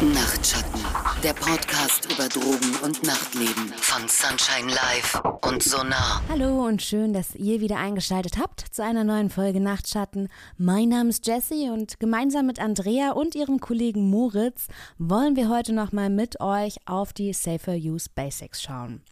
Nachtschatten, der Podcast über Drogen und Nachtleben von Sunshine Live und Sonar. Hallo und schön, dass ihr wieder eingeschaltet habt zu einer neuen Folge Nachtschatten. Mein Name ist Jessie und gemeinsam mit Andrea und ihrem Kollegen Moritz wollen wir heute nochmal mit euch auf die Safer Use Basics schauen.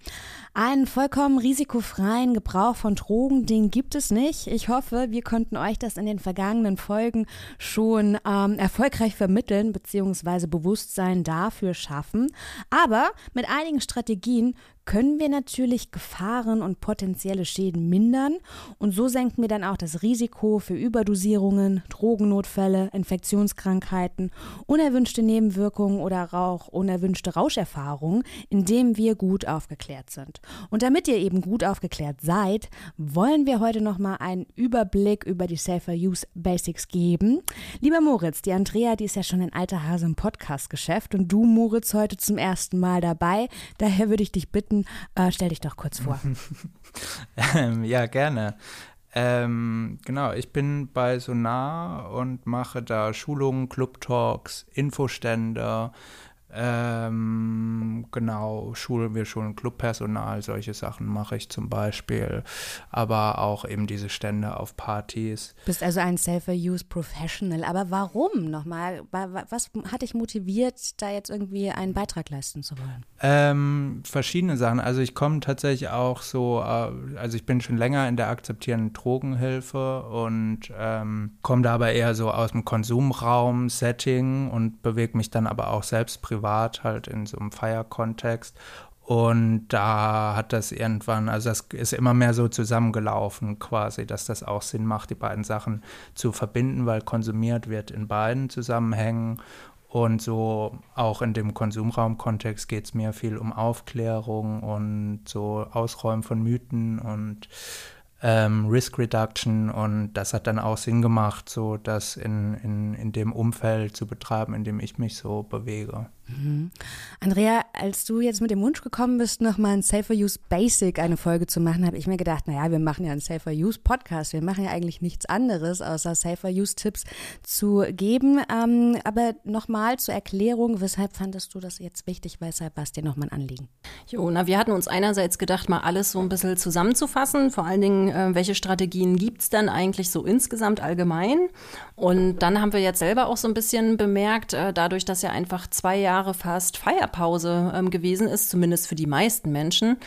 Einen vollkommen risikofreien Gebrauch von Drogen, den gibt es nicht. Ich hoffe, wir konnten euch das in den vergangenen Folgen schon ähm, erfolgreich vermitteln bzw. Bewusstsein dafür schaffen. Aber mit einigen Strategien können wir natürlich Gefahren und potenzielle Schäden mindern und so senken wir dann auch das Risiko für Überdosierungen, Drogennotfälle, Infektionskrankheiten, unerwünschte Nebenwirkungen oder auch unerwünschte Rauscherfahrungen, indem wir gut aufgeklärt sind. Und damit ihr eben gut aufgeklärt seid, wollen wir heute nochmal einen Überblick über die Safer Use Basics geben. Lieber Moritz, die Andrea, die ist ja schon ein alter Hase im Podcast-Geschäft und du, Moritz, heute zum ersten Mal dabei. Daher würde ich dich bitten, Minuten. Äh, stell dich doch kurz vor. ähm, ja, gerne. Ähm, genau, ich bin bei Sonar und mache da Schulungen, Club-Talks, Infostände, ähm, genau, schulen wir schulen Clubpersonal, solche Sachen mache ich zum Beispiel, aber auch eben diese Stände auf Partys. Bist also ein Safer-Use-Professional, aber warum nochmal? Was hat dich motiviert, da jetzt irgendwie einen Beitrag leisten zu wollen? Ähm, verschiedene Sachen. Also ich komme tatsächlich auch so, äh, also ich bin schon länger in der akzeptierenden Drogenhilfe und ähm, komme da aber eher so aus dem Konsumraum-Setting und bewege mich dann aber auch selbst privat privat, halt in so einem Feierkontext. Und da hat das irgendwann, also das ist immer mehr so zusammengelaufen quasi, dass das auch Sinn macht, die beiden Sachen zu verbinden, weil konsumiert wird in beiden Zusammenhängen. Und so auch in dem Konsumraumkontext geht es mir viel um Aufklärung und so Ausräumen von Mythen und ähm, Risk Reduction und das hat dann auch Sinn gemacht, so das in, in, in dem Umfeld zu betreiben, in dem ich mich so bewege. Mhm. Andrea, als du jetzt mit dem Wunsch gekommen bist, nochmal ein Safer Use Basic eine Folge zu machen, habe ich mir gedacht, naja, wir machen ja einen Safer Use Podcast. Wir machen ja eigentlich nichts anderes, außer Safer Use Tipps zu geben. Ähm, aber nochmal zur Erklärung, weshalb fandest du das jetzt wichtig? Weshalb war es dir nochmal ein Anliegen? Jo, na, wir hatten uns einerseits gedacht, mal alles so ein bisschen zusammenzufassen. Vor allen Dingen, äh, welche Strategien gibt es dann eigentlich so insgesamt allgemein? Und dann haben wir jetzt selber auch so ein bisschen bemerkt, äh, dadurch, dass ja einfach zwei Jahre Jahre fast Feierpause ähm, gewesen ist, zumindest für die meisten Menschen,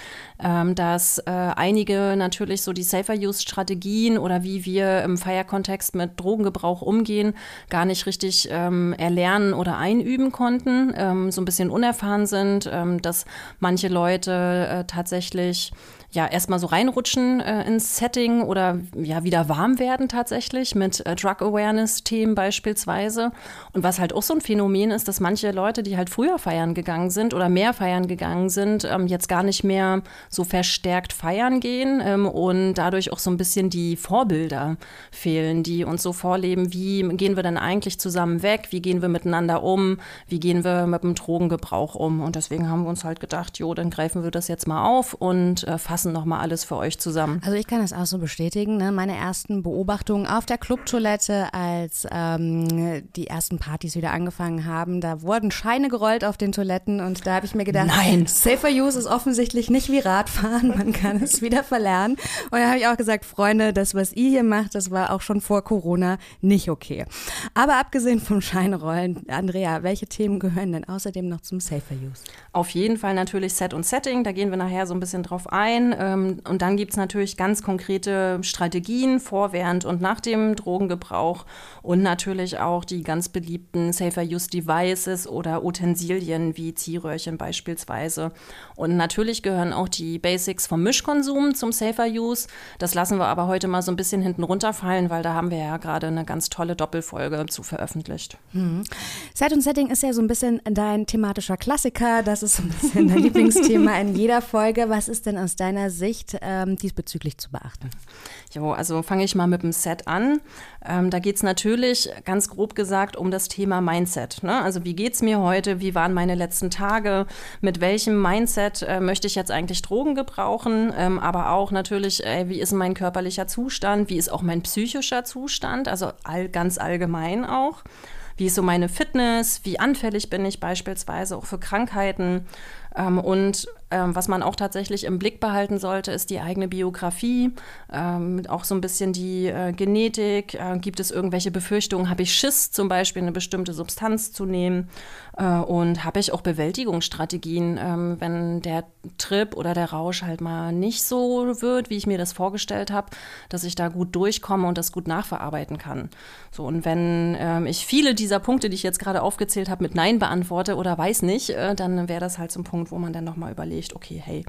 ähm, dass äh, einige natürlich so die Safer-Use-Strategien oder wie wir im Feierkontext mit Drogengebrauch umgehen, gar nicht richtig ähm, erlernen oder einüben konnten, ähm, so ein bisschen unerfahren sind, ähm, dass manche Leute äh, tatsächlich ja erstmal so reinrutschen äh, ins Setting oder ja wieder warm werden tatsächlich mit äh, Drug Awareness Themen beispielsweise. Und was halt auch so ein Phänomen ist, dass manche Leute, die halt früher feiern gegangen sind oder mehr feiern gegangen sind, ähm, jetzt gar nicht mehr so verstärkt feiern gehen ähm, und dadurch auch so ein bisschen die Vorbilder fehlen, die uns so vorleben, wie gehen wir denn eigentlich zusammen weg, wie gehen wir miteinander um, wie gehen wir mit dem Drogengebrauch um. Und deswegen haben wir uns halt gedacht, jo, dann greifen wir das jetzt mal auf und äh, fassen fassen nochmal alles für euch zusammen. Also ich kann das auch so bestätigen. Ne? Meine ersten Beobachtungen auf der Clubtoilette, als ähm, die ersten Partys wieder angefangen haben, da wurden Scheine gerollt auf den Toiletten und da habe ich mir gedacht, nein, Safer Use ist offensichtlich nicht wie Radfahren, man kann es wieder verlernen. Und da habe ich auch gesagt, Freunde, das, was ihr hier macht, das war auch schon vor Corona nicht okay. Aber abgesehen vom Scheinrollen, Andrea, welche Themen gehören denn außerdem noch zum Safer Use? Auf jeden Fall natürlich Set und Setting, da gehen wir nachher so ein bisschen drauf ein. Ähm, und dann gibt es natürlich ganz konkrete Strategien vor, während und nach dem Drogengebrauch und natürlich auch die ganz beliebten Safer Use Devices oder Utensilien wie Ziehröhrchen beispielsweise. Und natürlich gehören auch die Basics vom Mischkonsum zum Safer Use. Das lassen wir aber heute mal so ein bisschen hinten runterfallen, weil da haben wir ja gerade eine ganz tolle Doppelfolge zu veröffentlicht. Hm. Set und Setting ist ja so ein bisschen dein thematischer Klassiker. Das ist so ein bisschen dein Lieblingsthema in jeder Folge. Was ist denn aus deiner deiner Sicht ähm, diesbezüglich zu beachten? Jo, also fange ich mal mit dem Set an. Ähm, da geht es natürlich ganz grob gesagt um das Thema Mindset. Ne? Also wie geht es mir heute? Wie waren meine letzten Tage? Mit welchem Mindset äh, möchte ich jetzt eigentlich Drogen gebrauchen? Ähm, aber auch natürlich, äh, wie ist mein körperlicher Zustand? Wie ist auch mein psychischer Zustand? Also all, ganz allgemein auch. wie ist so meine Fitness, wie anfällig bin ich beispielsweise auch für Krankheiten. Ähm, und ähm, was man auch tatsächlich im Blick behalten sollte, ist die eigene Biografie, ähm, auch so ein bisschen die äh, Genetik. Äh, gibt es irgendwelche Befürchtungen? Habe ich Schiss, zum Beispiel eine bestimmte Substanz zu nehmen? Äh, und habe ich auch Bewältigungsstrategien, ähm, wenn der Trip oder der Rausch halt mal nicht so wird, wie ich mir das vorgestellt habe, dass ich da gut durchkomme und das gut nachverarbeiten kann. So, und wenn ähm, ich viele dieser Punkte, die ich jetzt gerade aufgezählt habe, mit Nein beantworte oder weiß nicht, äh, dann wäre das halt so ein Punkt, wo man dann nochmal überlegt, okay, hey,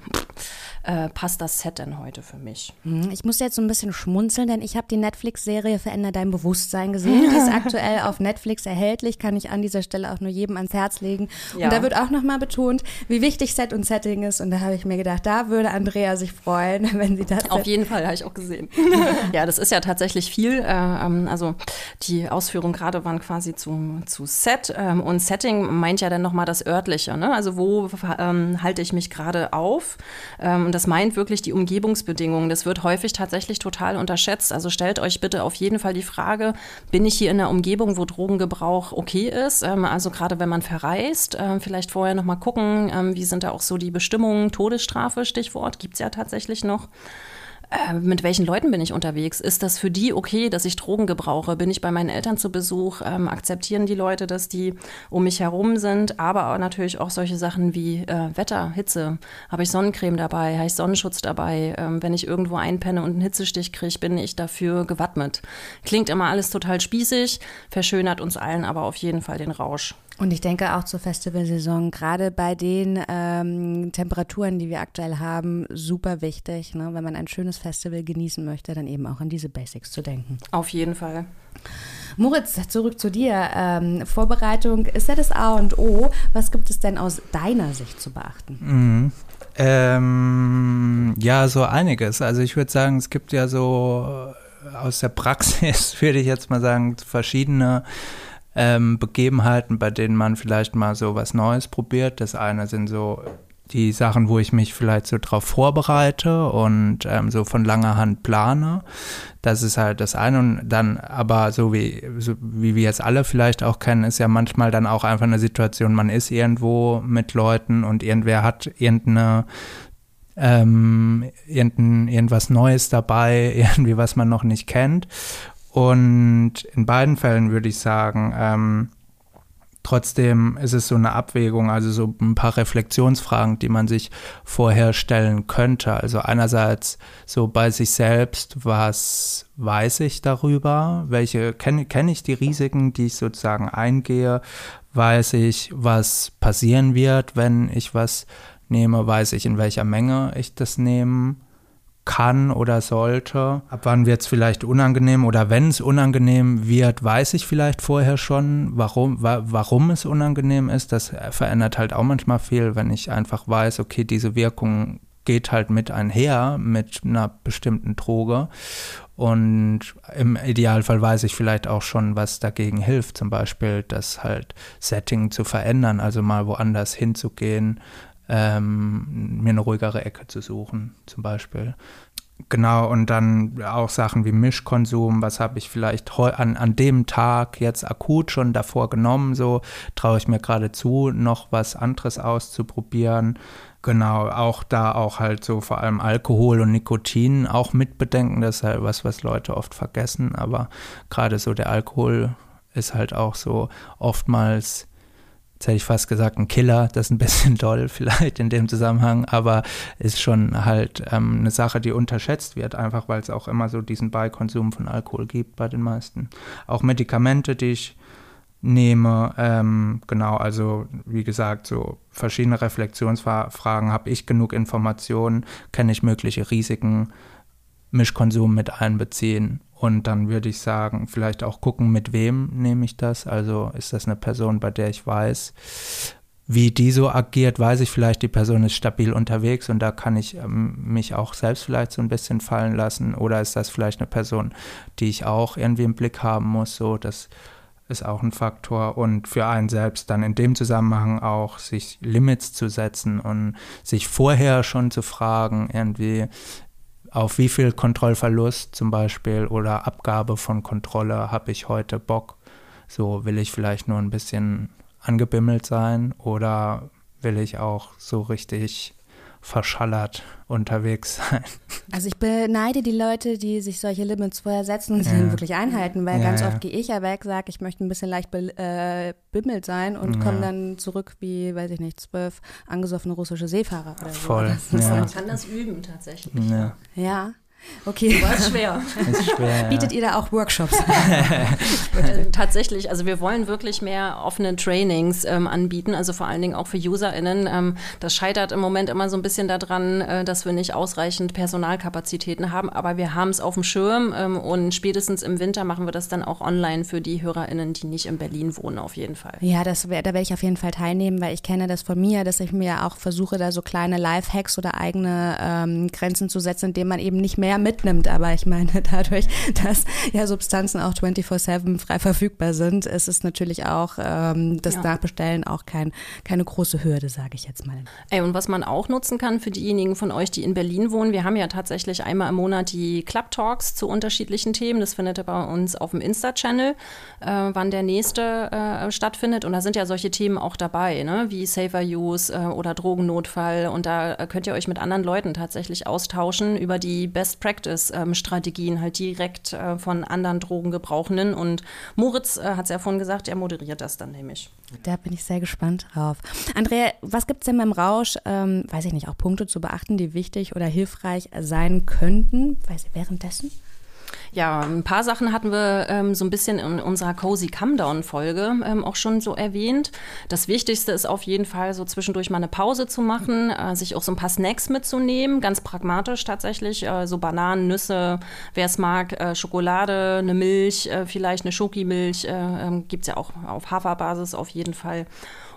äh, passt das Set denn heute für mich? Hm, ich muss jetzt so ein bisschen schmunzeln, denn ich habe die Netflix-Serie Veränder dein Bewusstsein gesehen. Die ist aktuell auf Netflix erhältlich, kann ich an dieser Stelle auch nur jedem ans Herz legen. Ja. Und da wird auch nochmal betont, wie wichtig Set und Setting ist. Und da habe ich mir gedacht, da würde Andrea sich freuen, wenn sie das. Auf jeden Fall, habe ich auch gesehen. ja, das ist ja tatsächlich viel. Äh, ähm, also die Ausführungen gerade waren quasi zu, zu Set. Ähm, und Setting meint ja dann nochmal das Örtliche. Ne? Also wo ähm, halte ich mich gerade auf? Ähm, das meint wirklich die Umgebungsbedingungen. Das wird häufig tatsächlich total unterschätzt. Also stellt euch bitte auf jeden Fall die Frage, bin ich hier in einer Umgebung, wo Drogengebrauch okay ist? Ähm, also gerade wenn man verreist, äh, vielleicht vorher nochmal gucken, ähm, wie sind da auch so die Bestimmungen, Todesstrafe, Stichwort, gibt es ja tatsächlich noch. Äh, mit welchen Leuten bin ich unterwegs? Ist das für die okay, dass ich Drogen gebrauche? Bin ich bei meinen Eltern zu Besuch? Ähm, akzeptieren die Leute, dass die um mich herum sind? Aber natürlich auch solche Sachen wie äh, Wetter, Hitze. Habe ich Sonnencreme dabei? Habe ich Sonnenschutz dabei? Ähm, wenn ich irgendwo einpenne und einen Hitzestich kriege, bin ich dafür gewappnet. Klingt immer alles total spießig, verschönert uns allen aber auf jeden Fall den Rausch. Und ich denke auch zur Festivalsaison, gerade bei den ähm, Temperaturen, die wir aktuell haben, super wichtig, ne? wenn man ein schönes Festival genießen möchte, dann eben auch an diese Basics zu denken. Auf jeden Fall. Moritz, zurück zu dir. Ähm, Vorbereitung ist ja das A und O. Was gibt es denn aus deiner Sicht zu beachten? Mhm. Ähm, ja, so einiges. Also ich würde sagen, es gibt ja so äh, aus der Praxis, würde ich jetzt mal sagen, verschiedene ähm, Begebenheiten, bei denen man vielleicht mal so was Neues probiert. Das eine sind so die Sachen, wo ich mich vielleicht so drauf vorbereite und ähm, so von langer Hand plane. Das ist halt das eine. Und dann aber so wie, so wie wir es alle vielleicht auch kennen, ist ja manchmal dann auch einfach eine Situation, man ist irgendwo mit Leuten und irgendwer hat irgendeine ähm, irgendein, irgendwas Neues dabei, irgendwie was man noch nicht kennt. Und in beiden Fällen würde ich sagen, ähm, trotzdem ist es so eine Abwägung, also so ein paar Reflexionsfragen, die man sich vorher stellen könnte. Also einerseits so bei sich selbst, was weiß ich darüber? Welche kenne kenn ich die Risiken, die ich sozusagen eingehe? Weiß ich, was passieren wird, wenn ich was nehme? Weiß ich, in welcher Menge ich das nehme? Kann oder sollte. Ab wann wird es vielleicht unangenehm oder wenn es unangenehm wird, weiß ich vielleicht vorher schon, warum, wa warum es unangenehm ist. Das verändert halt auch manchmal viel, wenn ich einfach weiß, okay, diese Wirkung geht halt mit einher mit einer bestimmten Droge. Und im Idealfall weiß ich vielleicht auch schon, was dagegen hilft, zum Beispiel das halt Setting zu verändern, also mal woanders hinzugehen, ähm, mir eine ruhigere Ecke zu suchen, zum Beispiel. Genau, und dann auch Sachen wie Mischkonsum, was habe ich vielleicht an, an dem Tag jetzt akut schon davor genommen, so traue ich mir gerade zu, noch was anderes auszuprobieren. Genau, auch da auch halt so vor allem Alkohol und Nikotin auch mitbedenken, das ist halt was, was Leute oft vergessen, aber gerade so der Alkohol ist halt auch so oftmals jetzt hätte ich fast gesagt, ein Killer, das ist ein bisschen doll vielleicht in dem Zusammenhang, aber ist schon halt ähm, eine Sache, die unterschätzt wird, einfach weil es auch immer so diesen Beikonsum von Alkohol gibt bei den meisten. Auch Medikamente, die ich nehme, ähm, genau, also wie gesagt, so verschiedene Reflexionsfragen, habe ich genug Informationen, kenne ich mögliche Risiken, Mischkonsum mit einbeziehen und dann würde ich sagen, vielleicht auch gucken, mit wem nehme ich das. Also ist das eine Person, bei der ich weiß, wie die so agiert, weiß ich vielleicht, die Person ist stabil unterwegs und da kann ich ähm, mich auch selbst vielleicht so ein bisschen fallen lassen. Oder ist das vielleicht eine Person, die ich auch irgendwie im Blick haben muss? So, das ist auch ein Faktor. Und für einen selbst dann in dem Zusammenhang auch sich Limits zu setzen und sich vorher schon zu fragen, irgendwie, auf wie viel Kontrollverlust zum Beispiel oder Abgabe von Kontrolle habe ich heute Bock, So will ich vielleicht nur ein bisschen angebimmelt sein oder will ich auch so richtig verschallert unterwegs sein. Also ich beneide die Leute, die sich solche Limits vorher setzen und sie ja. dann wirklich einhalten, weil ja, ganz oft gehe ich ja weg, sage, ich möchte ein bisschen leicht äh, bimmelt sein und komme dann zurück wie, weiß ich nicht, zwölf angesoffene russische Seefahrer oder Voll. So. Man kann das üben tatsächlich. Ja. Okay. War schwer. Ist schwer Bietet ihr da auch Workshops? Tatsächlich, also wir wollen wirklich mehr offene Trainings ähm, anbieten, also vor allen Dingen auch für UserInnen. Ähm, das scheitert im Moment immer so ein bisschen daran, äh, dass wir nicht ausreichend Personalkapazitäten haben, aber wir haben es auf dem Schirm ähm, und spätestens im Winter machen wir das dann auch online für die HörerInnen, die nicht in Berlin wohnen, auf jeden Fall. Ja, das wär, da werde ich auf jeden Fall teilnehmen, weil ich kenne das von mir, dass ich mir auch versuche, da so kleine Life-Hacks oder eigene ähm, Grenzen zu setzen, indem man eben nicht mehr mehr mitnimmt. Aber ich meine, dadurch, dass ja Substanzen auch 24-7 frei verfügbar sind, ist es natürlich auch ähm, das ja. Nachbestellen auch kein, keine große Hürde, sage ich jetzt mal. Ey, und was man auch nutzen kann für diejenigen von euch, die in Berlin wohnen, wir haben ja tatsächlich einmal im Monat die Club Talks zu unterschiedlichen Themen. Das findet ihr bei uns auf dem Insta-Channel, äh, wann der nächste äh, stattfindet. Und da sind ja solche Themen auch dabei, ne? wie Safer Use äh, oder Drogennotfall. Und da könnt ihr euch mit anderen Leuten tatsächlich austauschen über die Best Best-Practice-Strategien halt direkt äh, von anderen Drogengebrauchenden. Und Moritz äh, hat es ja vorhin gesagt, er moderiert das dann nämlich. Da bin ich sehr gespannt drauf. Andrea, was gibt es denn beim Rausch, ähm, weiß ich nicht, auch Punkte zu beachten, die wichtig oder hilfreich sein könnten, weiß ich, währenddessen? Ja, ein paar Sachen hatten wir ähm, so ein bisschen in unserer Cozy Come-Down-Folge ähm, auch schon so erwähnt. Das Wichtigste ist auf jeden Fall, so zwischendurch mal eine Pause zu machen, äh, sich auch so ein paar Snacks mitzunehmen, ganz pragmatisch tatsächlich, äh, so Bananen, Nüsse, wer es mag, äh, Schokolade, eine Milch, äh, vielleicht eine Schokimilch, äh, ähm, gibt es ja auch auf Haferbasis auf jeden Fall.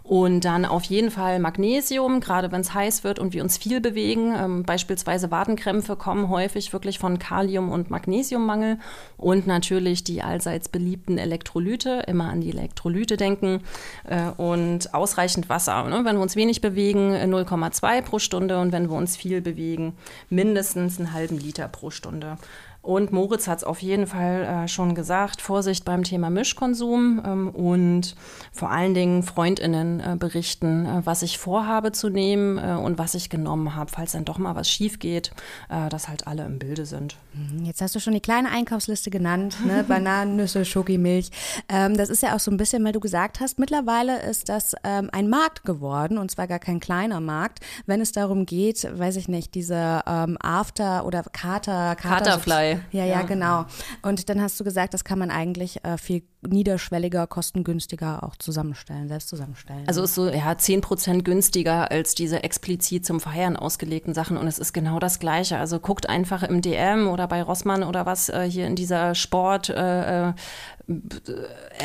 Und dann auf jeden Fall Magnesium, gerade wenn es heiß wird und wir uns viel bewegen. Ähm, beispielsweise Wadenkrämpfe kommen häufig wirklich von Kalium- und Magnesiummangel. Und natürlich die allseits beliebten Elektrolyte, immer an die Elektrolyte denken. Äh, und ausreichend Wasser. Ne? Wenn wir uns wenig bewegen, 0,2 pro Stunde. Und wenn wir uns viel bewegen, mindestens einen halben Liter pro Stunde. Und Moritz hat es auf jeden Fall äh, schon gesagt, Vorsicht beim Thema Mischkonsum ähm, und vor allen Dingen Freundinnen äh, berichten, äh, was ich vorhabe zu nehmen äh, und was ich genommen habe, falls dann doch mal was schief geht, äh, dass halt alle im Bilde sind. Mhm, jetzt hast du schon die kleine Einkaufsliste genannt, ne? Bananen, Nüsse, Schokimilch. Ähm, das ist ja auch so ein bisschen, weil du gesagt hast, mittlerweile ist das ähm, ein Markt geworden und zwar gar kein kleiner Markt, wenn es darum geht, weiß ich nicht, diese ähm, After- oder Kater, Kater Katerfly. Ja, ja, genau. Und dann hast du gesagt, das kann man eigentlich äh, viel niederschwelliger, kostengünstiger auch zusammenstellen, selbst zusammenstellen. Also ist so, ja, 10 Prozent günstiger als diese explizit zum Feiern ausgelegten Sachen und es ist genau das Gleiche. Also guckt einfach im DM oder bei Rossmann oder was äh, hier in dieser Sport, äh, äh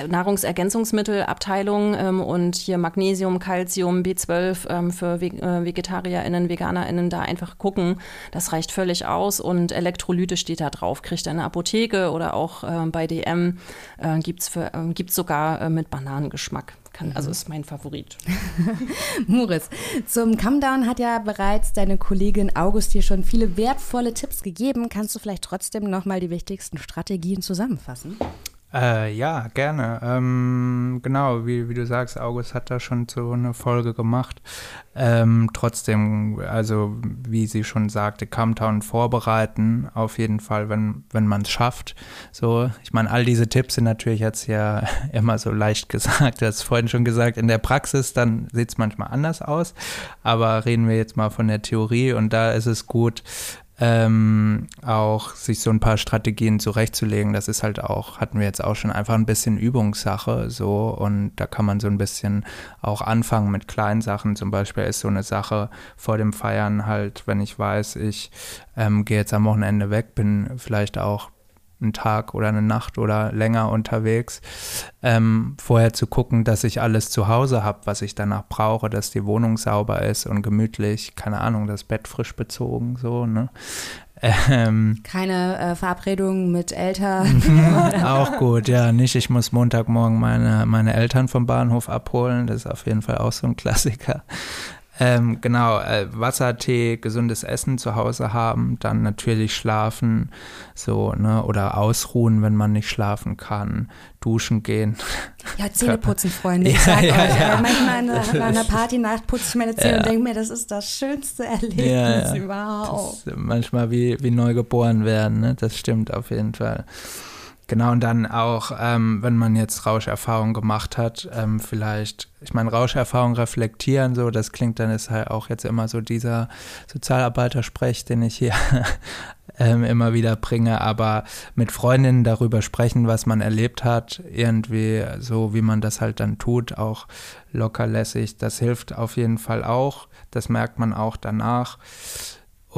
Nahrungsergänzungsmittelabteilung ähm, und hier Magnesium, Calcium, B12 ähm, für Ve äh, VegetarierInnen, VeganerInnen da einfach gucken. Das reicht völlig aus und Elektrolyte steht da drauf. Kriegt ihr in der Apotheke oder auch äh, bei DM äh, gibt es äh, sogar äh, mit Bananengeschmack. Kann, also mhm. ist mein Favorit. Moritz, zum Come hat ja bereits deine Kollegin August dir schon viele wertvolle Tipps gegeben. Kannst du vielleicht trotzdem nochmal die wichtigsten Strategien zusammenfassen? Äh, ja, gerne. Ähm, genau, wie, wie du sagst, August hat da schon so eine Folge gemacht. Ähm, trotzdem, also wie sie schon sagte, Camtown vorbereiten, auf jeden Fall, wenn, wenn man es schafft. So, ich meine, all diese Tipps sind natürlich jetzt ja immer so leicht gesagt. Du hast vorhin schon gesagt, in der Praxis, dann sieht es manchmal anders aus. Aber reden wir jetzt mal von der Theorie und da ist es gut, ähm, auch sich so ein paar Strategien zurechtzulegen. Das ist halt auch, hatten wir jetzt auch schon einfach ein bisschen Übungssache so und da kann man so ein bisschen auch anfangen mit kleinen Sachen. Zum Beispiel ist so eine Sache vor dem Feiern halt, wenn ich weiß, ich ähm, gehe jetzt am Wochenende weg, bin vielleicht auch einen Tag oder eine Nacht oder länger unterwegs, ähm, vorher zu gucken, dass ich alles zu Hause habe, was ich danach brauche, dass die Wohnung sauber ist und gemütlich, keine Ahnung, das Bett frisch bezogen, so, ne? Ähm, Keine äh, Verabredung mit Eltern. auch gut, ja, nicht, ich muss Montagmorgen meine, meine Eltern vom Bahnhof abholen, das ist auf jeden Fall auch so ein Klassiker. Ähm, genau, äh, Wassertee, gesundes Essen zu Hause haben, dann natürlich schlafen, so, ne, oder ausruhen, wenn man nicht schlafen kann, duschen gehen. Ja, Zähne putzen, Freunde. Ich sag ja, euch, ja. manchmal nach einer Partynacht putze ich meine Zähne und denke mir, das ist das schönste Erlebnis überhaupt. Das manchmal wie, wie neu geboren werden, ne? Das stimmt auf jeden Fall. Genau, und dann auch, ähm, wenn man jetzt Rauscherfahrung gemacht hat, ähm, vielleicht, ich meine, Rauscherfahrung reflektieren, so, das klingt dann ist halt auch jetzt immer so dieser Sozialarbeitersprech, den ich hier ähm, immer wieder bringe, aber mit Freundinnen darüber sprechen, was man erlebt hat, irgendwie so, wie man das halt dann tut, auch lockerlässig, das hilft auf jeden Fall auch, das merkt man auch danach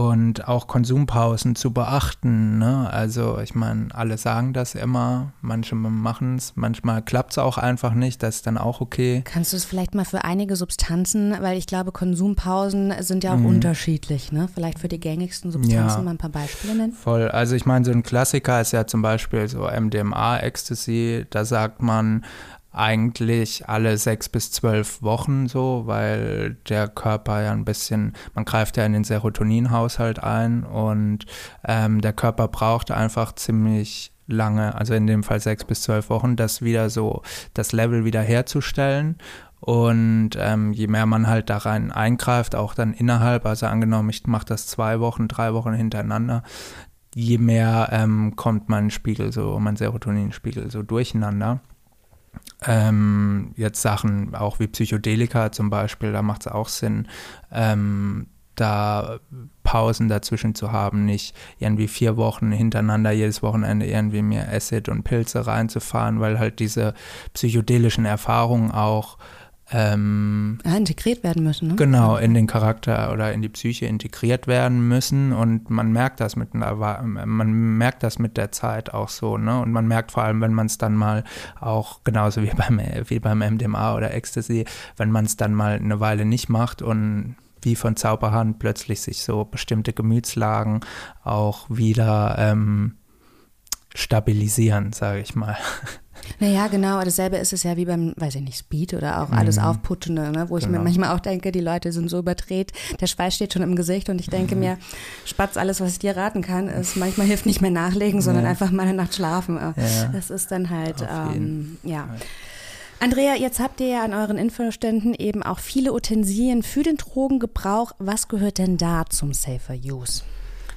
und auch Konsumpausen zu beachten. Ne? Also ich meine, alle sagen das immer, manche machen es, manchmal klappt es auch einfach nicht, das ist dann auch okay. Kannst du es vielleicht mal für einige Substanzen, weil ich glaube, Konsumpausen sind ja auch mhm. unterschiedlich, ne? Vielleicht für die gängigsten Substanzen ja, mal ein paar Beispiele nennen. Voll, also ich meine, so ein Klassiker ist ja zum Beispiel so MDMA, Ecstasy, da sagt man, eigentlich alle sechs bis zwölf Wochen so, weil der Körper ja ein bisschen, man greift ja in den Serotoninhaushalt ein und ähm, der Körper braucht einfach ziemlich lange, also in dem Fall sechs bis zwölf Wochen, das wieder so, das Level wieder herzustellen. Und ähm, je mehr man halt da rein eingreift, auch dann innerhalb, also angenommen, ich mache das zwei Wochen, drei Wochen hintereinander, je mehr ähm, kommt mein Spiegel so, mein Serotoninspiegel so durcheinander. Ähm, jetzt Sachen auch wie Psychedelika zum Beispiel, da macht es auch Sinn, ähm, da Pausen dazwischen zu haben, nicht irgendwie vier Wochen hintereinander jedes Wochenende irgendwie mehr Acid und Pilze reinzufahren, weil halt diese psychedelischen Erfahrungen auch ähm, ja, integriert werden müssen. Ne? Genau, in den Charakter oder in die Psyche integriert werden müssen und man merkt das mit man merkt das mit der Zeit auch so, ne? Und man merkt vor allem, wenn man es dann mal auch genauso wie beim wie beim MDMA oder Ecstasy, wenn man es dann mal eine Weile nicht macht und wie von Zauberhand plötzlich sich so bestimmte Gemütslagen auch wieder ähm, stabilisieren, sage ich mal. Naja, genau. Dasselbe ist es ja wie beim, weiß ich nicht, Speed oder auch alles mhm. Aufputschende, ne? wo ich genau. mir manchmal auch denke, die Leute sind so überdreht, der Schweiß steht schon im Gesicht und ich denke mhm. mir, Spatz, alles, was ich dir raten kann, ist manchmal hilft nicht mehr nachlegen, sondern ja. einfach mal eine Nacht schlafen. Ja. Das ist dann halt, ähm, ja. Andrea, jetzt habt ihr ja an euren Infoständen eben auch viele Utensilien für den Drogengebrauch. Was gehört denn da zum Safer Use?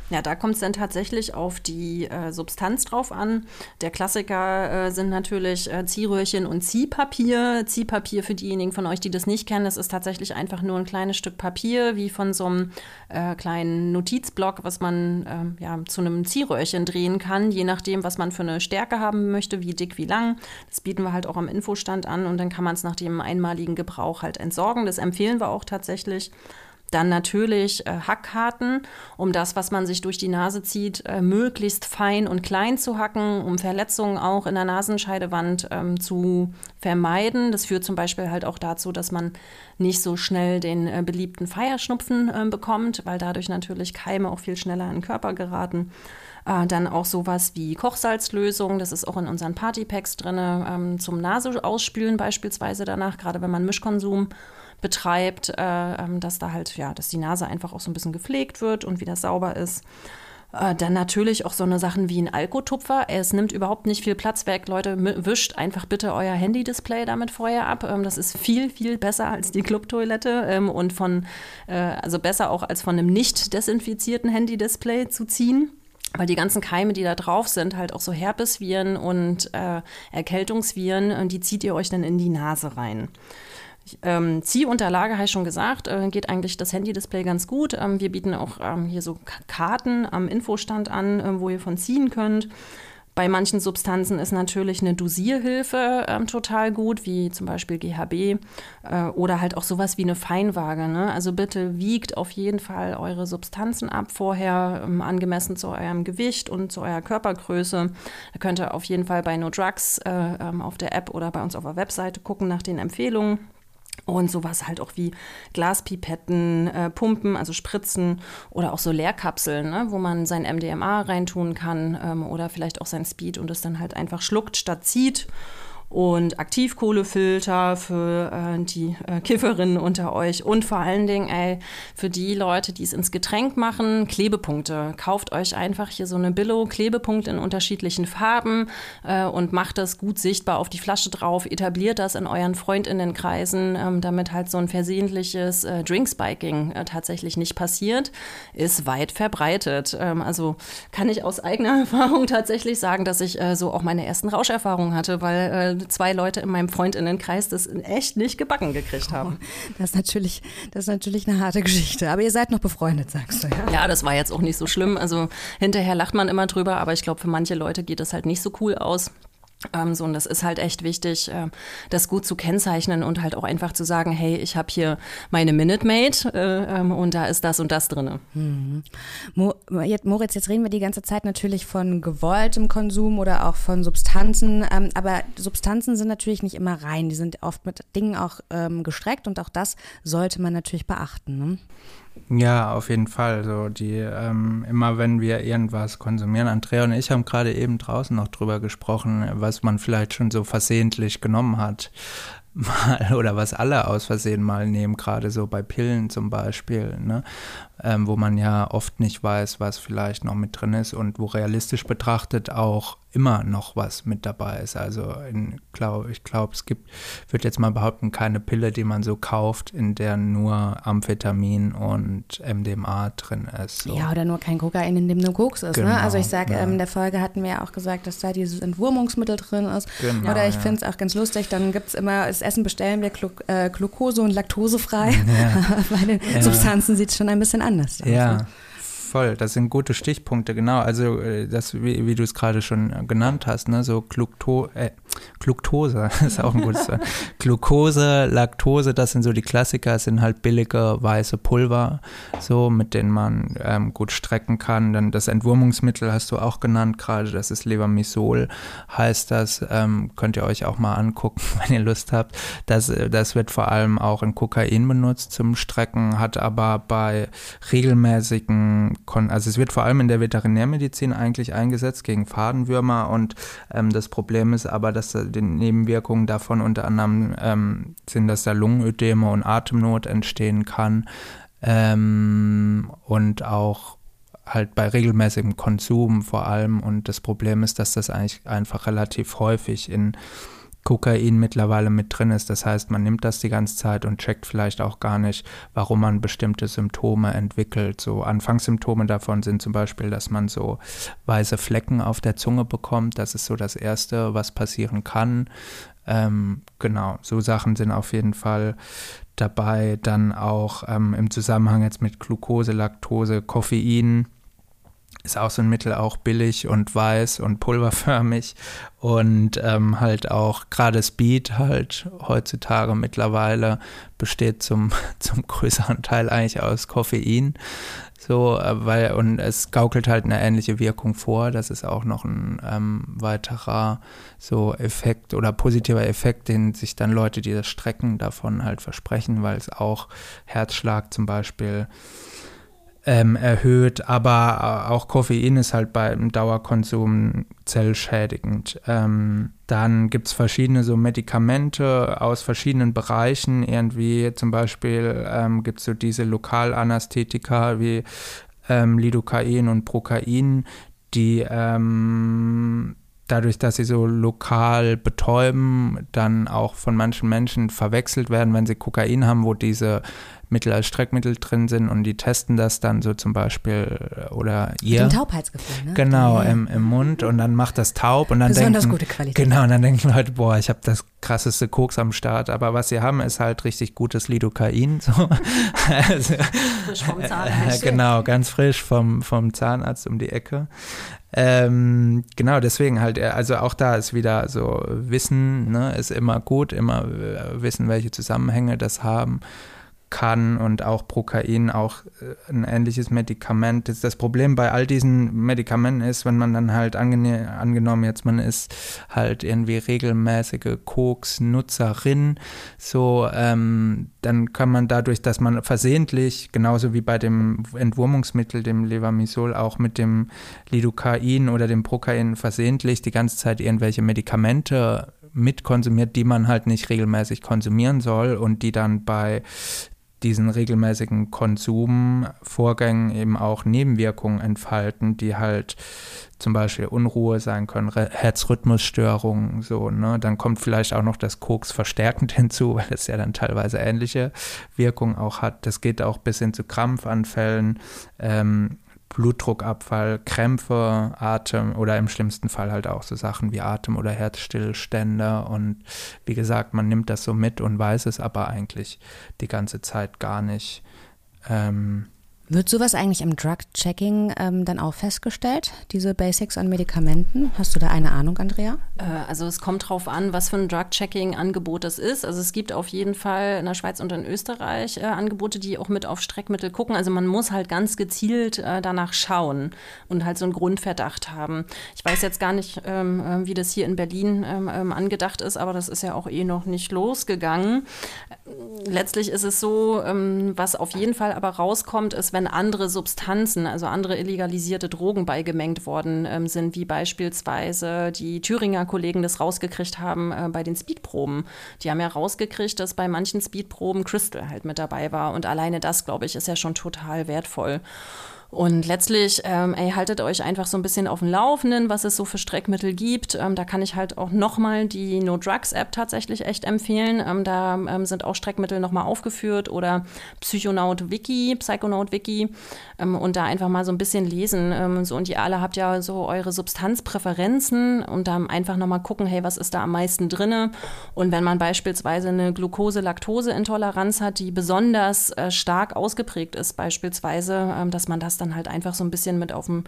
Ja, da kommt es dann tatsächlich auf die äh, Substanz drauf an. Der Klassiker äh, sind natürlich äh, Ziehröhrchen und Ziehpapier. Ziehpapier für diejenigen von euch, die das nicht kennen, das ist tatsächlich einfach nur ein kleines Stück Papier, wie von so einem äh, kleinen Notizblock, was man ähm, ja, zu einem Ziehröhrchen drehen kann, je nachdem, was man für eine Stärke haben möchte, wie dick, wie lang. Das bieten wir halt auch am Infostand an und dann kann man es nach dem einmaligen Gebrauch halt entsorgen. Das empfehlen wir auch tatsächlich. Dann natürlich äh, Hackkarten, um das, was man sich durch die Nase zieht, äh, möglichst fein und klein zu hacken, um Verletzungen auch in der Nasenscheidewand ähm, zu vermeiden. Das führt zum Beispiel halt auch dazu, dass man nicht so schnell den äh, beliebten Feierschnupfen äh, bekommt, weil dadurch natürlich Keime auch viel schneller in den Körper geraten. Äh, dann auch sowas wie Kochsalzlösung, das ist auch in unseren Partypacks drin, ähm, zum Nase ausspülen beispielsweise danach, gerade wenn man Mischkonsum betreibt, äh, ähm, dass da halt, ja, dass die Nase einfach auch so ein bisschen gepflegt wird und wieder sauber ist. Äh, dann natürlich auch so eine Sachen wie ein Alkotupfer. Es nimmt überhaupt nicht viel Platz weg. Leute, wischt einfach bitte euer Handy-Display damit vorher ab. Ähm, das ist viel, viel besser als die Clubtoilette ähm, und von, äh, also besser auch als von einem nicht desinfizierten Handy-Display zu ziehen weil die ganzen Keime, die da drauf sind, halt auch so Herpesviren und äh, Erkältungsviren, die zieht ihr euch dann in die Nase rein. Ähm, Ziehunterlage, habe ich schon gesagt, äh, geht eigentlich das Handy-Display ganz gut. Ähm, wir bieten auch ähm, hier so Karten am Infostand an, äh, wo ihr von ziehen könnt. Bei manchen Substanzen ist natürlich eine Dosierhilfe ähm, total gut, wie zum Beispiel GHB äh, oder halt auch sowas wie eine Feinwaage. Ne? Also bitte wiegt auf jeden Fall eure Substanzen ab vorher, ähm, angemessen zu eurem Gewicht und zu eurer Körpergröße. Da könnt ihr auf jeden Fall bei No Drugs äh, ähm, auf der App oder bei uns auf der Webseite gucken nach den Empfehlungen. Und sowas halt auch wie Glaspipetten, äh, Pumpen, also Spritzen oder auch so Leerkapseln, ne, wo man sein MDMA reintun kann ähm, oder vielleicht auch sein Speed und es dann halt einfach schluckt statt zieht. Und Aktivkohlefilter für äh, die äh, Kifferinnen unter euch und vor allen Dingen ey, für die Leute, die es ins Getränk machen, Klebepunkte. Kauft euch einfach hier so eine Billo-Klebepunkte in unterschiedlichen Farben äh, und macht das gut sichtbar auf die Flasche drauf, etabliert das in euren Freundinnenkreisen, ähm, damit halt so ein versehentliches äh, Drinkspiking äh, tatsächlich nicht passiert, ist weit verbreitet. Ähm, also kann ich aus eigener Erfahrung tatsächlich sagen, dass ich äh, so auch meine ersten Rauscherfahrungen hatte, weil äh, zwei Leute in meinem Freundinnenkreis das echt nicht gebacken gekriegt haben. Das ist natürlich, das ist natürlich eine harte Geschichte. Aber ihr seid noch befreundet, sagst du, ja? Ja, das war jetzt auch nicht so schlimm. Also hinterher lacht man immer drüber, aber ich glaube, für manche Leute geht das halt nicht so cool aus. Ähm, so, und das ist halt echt wichtig, äh, das gut zu kennzeichnen und halt auch einfach zu sagen, hey, ich habe hier meine Minute Maid äh, ähm, und da ist das und das drin. Mhm. Mo jetzt, Moritz, jetzt reden wir die ganze Zeit natürlich von gewolltem Konsum oder auch von Substanzen, ähm, aber Substanzen sind natürlich nicht immer rein, die sind oft mit Dingen auch ähm, gestreckt und auch das sollte man natürlich beachten. Ne? Ja, auf jeden Fall. So die ähm, immer wenn wir irgendwas konsumieren, Andrea und ich haben gerade eben draußen noch drüber gesprochen, was man vielleicht schon so versehentlich genommen hat. Mal, oder was alle aus Versehen mal nehmen, gerade so bei Pillen zum Beispiel, ne? Ähm, wo man ja oft nicht weiß, was vielleicht noch mit drin ist und wo realistisch betrachtet auch immer noch was mit dabei ist. Also in, glaub, ich glaube, es gibt, würde jetzt mal behaupten, keine Pille, die man so kauft, in der nur Amphetamin und MDMA drin ist. So. Ja, oder nur kein Kokain, in dem nur Koks ist. Genau, ne? Also ich sage, ja. ähm, in der Folge hatten wir ja auch gesagt, dass da dieses Entwurmungsmittel drin ist. Genau, oder ich ja. finde es auch ganz lustig, dann gibt es immer, das Essen bestellen wir äh, Glucose und laktosefrei. Ja. Bei den Substanzen sieht es schon ein bisschen anders aus. Ja. Ne? voll. Das sind gute Stichpunkte, genau. Also äh, das, wie, wie du es gerade schon äh, genannt hast, ne, so Glukto, äh, Gluctose ist auch ein gutes Wort. Glucose, Laktose, das sind so die Klassiker, sind halt billige weiße Pulver, so mit denen man ähm, gut strecken kann. Dann das Entwurmungsmittel hast du auch genannt gerade, das ist Levamisol, heißt das. Ähm, könnt ihr euch auch mal angucken, wenn ihr Lust habt. Das, das wird vor allem auch in Kokain benutzt zum Strecken, hat aber bei regelmäßigen also es wird vor allem in der Veterinärmedizin eigentlich eingesetzt gegen Fadenwürmer und ähm, das Problem ist aber, dass die Nebenwirkungen davon unter anderem ähm, sind, dass da Lungenödeme und Atemnot entstehen kann ähm, und auch halt bei regelmäßigem Konsum vor allem. Und das Problem ist, dass das eigentlich einfach relativ häufig in Kokain mittlerweile mit drin ist. Das heißt, man nimmt das die ganze Zeit und checkt vielleicht auch gar nicht, warum man bestimmte Symptome entwickelt. So Anfangssymptome davon sind zum Beispiel, dass man so weiße Flecken auf der Zunge bekommt. Das ist so das Erste, was passieren kann. Ähm, genau, so Sachen sind auf jeden Fall dabei. Dann auch ähm, im Zusammenhang jetzt mit Glucose, Laktose, Koffein ist auch so ein Mittel, auch billig und weiß und pulverförmig und ähm, halt auch gerade Speed halt heutzutage mittlerweile besteht zum, zum größeren Teil eigentlich aus Koffein. So, äh, weil, und es gaukelt halt eine ähnliche Wirkung vor. Das ist auch noch ein ähm, weiterer so Effekt oder positiver Effekt, den sich dann Leute, die das strecken, davon halt versprechen, weil es auch Herzschlag zum Beispiel ähm, erhöht, aber auch Koffein ist halt beim Dauerkonsum zellschädigend. Ähm, dann gibt es verschiedene so Medikamente aus verschiedenen Bereichen, irgendwie zum Beispiel ähm, gibt es so diese Lokalanästhetika wie ähm, Lidocain und Procain, die ähm, dadurch, dass sie so lokal betäuben, dann auch von manchen Menschen verwechselt werden, wenn sie Kokain haben, wo diese Mittel als Streckmittel drin sind und die testen das dann so zum Beispiel äh, oder ihr. Mit dem Taubheitsgefühl, ne? Genau, ja. im, im Mund und dann macht das taub und dann Besonders denken, gute Qualität. Genau, und dann denken Leute, boah, ich habe das krasseste Koks am Start, aber was sie haben, ist halt richtig gutes Lidocain. So. also, frisch vom Zahnarzt. Genau, ganz frisch vom, vom Zahnarzt um die Ecke. Ähm, genau, deswegen halt, äh, also auch da ist wieder so Wissen, ne, ist immer gut, immer äh, wissen, welche Zusammenhänge das haben kann und auch Prokain, auch äh, ein ähnliches Medikament. Das Problem bei all diesen Medikamenten ist, wenn man dann halt angenommen, jetzt man ist halt irgendwie regelmäßige Koks-Nutzerin, so, ähm, dann kann man dadurch, dass man versehentlich, genauso wie bei dem Entwurmungsmittel, dem Levamisol, auch mit dem Lidocain oder dem Prokain versehentlich die ganze Zeit irgendwelche Medikamente mitkonsumiert, die man halt nicht regelmäßig konsumieren soll und die dann bei diesen regelmäßigen Konsumvorgängen eben auch Nebenwirkungen entfalten, die halt zum Beispiel Unruhe sein können, Herzrhythmusstörungen, so, ne? Dann kommt vielleicht auch noch das Koks verstärkend hinzu, weil es ja dann teilweise ähnliche Wirkungen auch hat. Das geht auch bis hin zu Krampfanfällen, ähm, Blutdruckabfall, Krämpfe, Atem oder im schlimmsten Fall halt auch so Sachen wie Atem- oder Herzstillstände. Und wie gesagt, man nimmt das so mit und weiß es aber eigentlich die ganze Zeit gar nicht. Ähm, wird sowas eigentlich im Drug-Checking ähm, dann auch festgestellt, diese Basics an Medikamenten? Hast du da eine Ahnung, Andrea? Äh, also es kommt drauf an, was für ein Drug-Checking-Angebot das ist. Also es gibt auf jeden Fall in der Schweiz und in Österreich äh, Angebote, die auch mit auf Streckmittel gucken. Also man muss halt ganz gezielt äh, danach schauen und halt so einen Grundverdacht haben. Ich weiß jetzt gar nicht, ähm, äh, wie das hier in Berlin ähm, ähm, angedacht ist, aber das ist ja auch eh noch nicht losgegangen. Letztlich ist es so, ähm, was auf jeden Fall aber rauskommt, ist, wenn andere Substanzen, also andere illegalisierte Drogen beigemengt worden ähm, sind, wie beispielsweise die Thüringer Kollegen das rausgekriegt haben äh, bei den Speedproben. Die haben ja rausgekriegt, dass bei manchen Speedproben Crystal halt mit dabei war. Und alleine das, glaube ich, ist ja schon total wertvoll. Und letztlich, ähm, ey, haltet euch einfach so ein bisschen auf dem Laufenden, was es so für Streckmittel gibt. Ähm, da kann ich halt auch nochmal die No Drugs App tatsächlich echt empfehlen. Ähm, da ähm, sind auch Streckmittel nochmal aufgeführt oder Psychonaut Wiki, Psychonaut Wiki ähm, und da einfach mal so ein bisschen lesen. Ähm, so, und ihr alle habt ja so eure Substanzpräferenzen und da einfach nochmal gucken, hey, was ist da am meisten drinne? Und wenn man beispielsweise eine Glucose-Laktose-Intoleranz hat, die besonders äh, stark ausgeprägt ist, beispielsweise, dass man das dann halt einfach so ein bisschen mit auf dem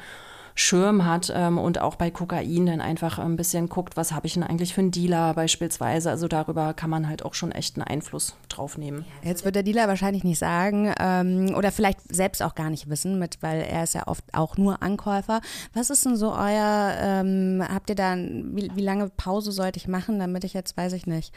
Schirm hat ähm, und auch bei Kokain dann einfach ein bisschen guckt, was habe ich denn eigentlich für einen Dealer beispielsweise. Also darüber kann man halt auch schon echt einen Einfluss drauf nehmen. Jetzt wird der Dealer wahrscheinlich nicht sagen ähm, oder vielleicht selbst auch gar nicht wissen, mit, weil er ist ja oft auch nur Ankäufer. Was ist denn so euer, ähm, habt ihr da, wie, wie lange Pause sollte ich machen, damit ich jetzt, weiß ich nicht,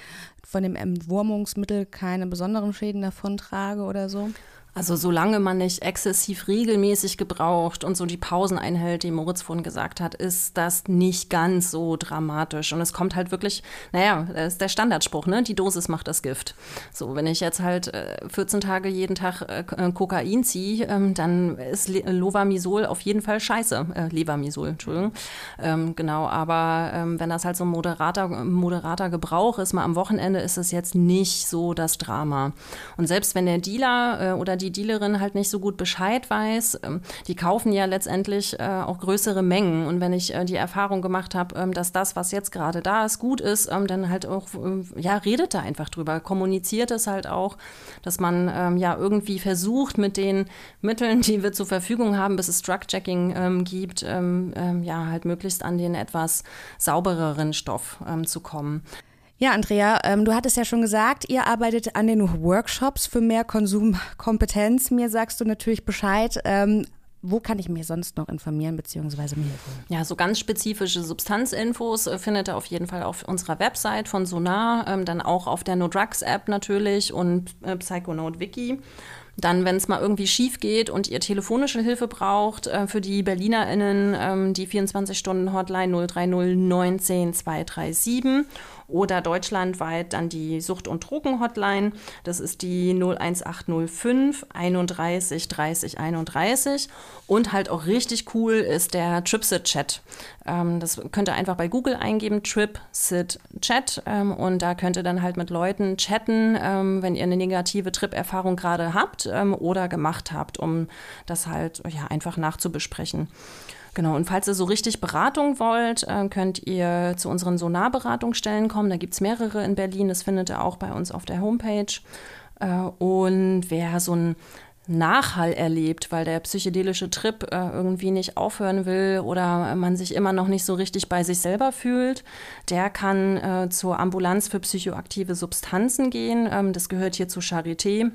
von dem Entwurmungsmittel keine besonderen Schäden davon trage oder so? Also solange man nicht exzessiv regelmäßig gebraucht und so die Pausen einhält, die Moritz vorhin gesagt hat, ist das nicht ganz so dramatisch. Und es kommt halt wirklich, naja, das ist der Standardspruch, ne? Die Dosis macht das Gift. So, wenn ich jetzt halt äh, 14 Tage jeden Tag äh, äh, Kokain ziehe, ähm, dann ist Lovamisol auf jeden Fall scheiße. Äh, Levamisol, Entschuldigung. Ähm, genau, aber ähm, wenn das halt so ein moderater, moderater Gebrauch ist, mal am Wochenende ist es jetzt nicht so das Drama. Und selbst wenn der Dealer äh, oder die die Dealerin halt nicht so gut Bescheid weiß. Ähm, die kaufen ja letztendlich äh, auch größere Mengen. Und wenn ich äh, die Erfahrung gemacht habe, ähm, dass das, was jetzt gerade da ist, gut ist, ähm, dann halt auch, ja, redet da einfach drüber. Kommuniziert es halt auch, dass man ja irgendwie versucht, mit den Mitteln, die wir zur Verfügung haben, bis es Drug-Checking gibt, ja, halt möglichst an den etwas saubereren Stoff zu kommen. Ja, Andrea, ähm, du hattest ja schon gesagt, ihr arbeitet an den Workshops für mehr Konsumkompetenz. Mir sagst du natürlich Bescheid. Ähm, wo kann ich mich sonst noch informieren bzw. mir helfen? Ja, so ganz spezifische Substanzinfos äh, findet ihr auf jeden Fall auf unserer Website von Sonar, ähm, dann auch auf der No Drugs App natürlich und äh, Psychonaut Wiki. Dann, wenn es mal irgendwie schief geht und ihr telefonische Hilfe braucht, äh, für die BerlinerInnen ähm, die 24-Stunden-Hotline 030 19 237 oder deutschlandweit dann die Sucht- und Drogen-Hotline. Das ist die 01805 31 30 31. Und halt auch richtig cool ist der TripSit-Chat. Ähm, das könnt ihr einfach bei Google eingeben, TripSit-Chat. Ähm, und da könnt ihr dann halt mit Leuten chatten, ähm, wenn ihr eine negative Trip-Erfahrung gerade habt oder gemacht habt, um das halt ja, einfach nachzubesprechen. Genau, und falls ihr so richtig Beratung wollt, äh, könnt ihr zu unseren Sonarberatungsstellen kommen. Da gibt es mehrere in Berlin, das findet ihr auch bei uns auf der Homepage. Äh, und wer so ein Nachhall erlebt, weil der psychedelische Trip äh, irgendwie nicht aufhören will oder man sich immer noch nicht so richtig bei sich selber fühlt, der kann zur Ambulanz für psychoaktive Substanzen gehen. Ähm, das gehört hier zu Charité.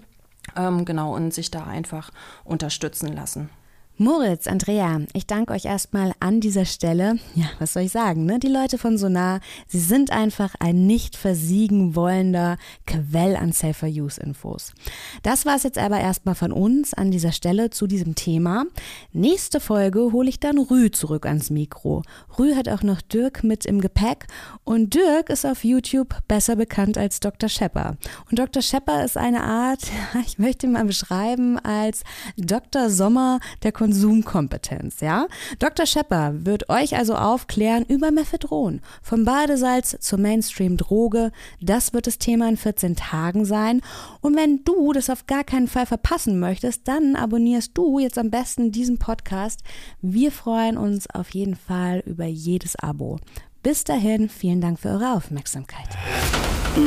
Ähm, genau, und sich da einfach unterstützen lassen. Moritz, Andrea, ich danke euch erstmal an dieser Stelle. Ja, was soll ich sagen, ne? Die Leute von Sonar, sie sind einfach ein nicht versiegen wollender Quell an Safer Use Infos. Das war es jetzt aber erstmal von uns an dieser Stelle zu diesem Thema. Nächste Folge hole ich dann Rü zurück ans Mikro. Rü hat auch noch Dirk mit im Gepäck und Dirk ist auf YouTube besser bekannt als Dr. Shepper. Und Dr. Shepper ist eine Art, ich möchte mal beschreiben, als Dr. Sommer der Konsumkompetenz, ja? Dr. Schepper wird euch also aufklären über Mephedron, vom Badesalz zur Mainstream-Droge. Das wird das Thema in 14 Tagen sein. Und wenn du das auf gar keinen Fall verpassen möchtest, dann abonnierst du jetzt am besten diesen Podcast. Wir freuen uns auf jeden Fall über jedes Abo. Bis dahin, vielen Dank für eure Aufmerksamkeit.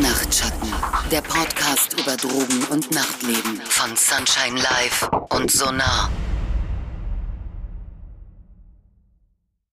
Nachtschatten, der Podcast über Drogen und Nachtleben von Sunshine Live und Sonar.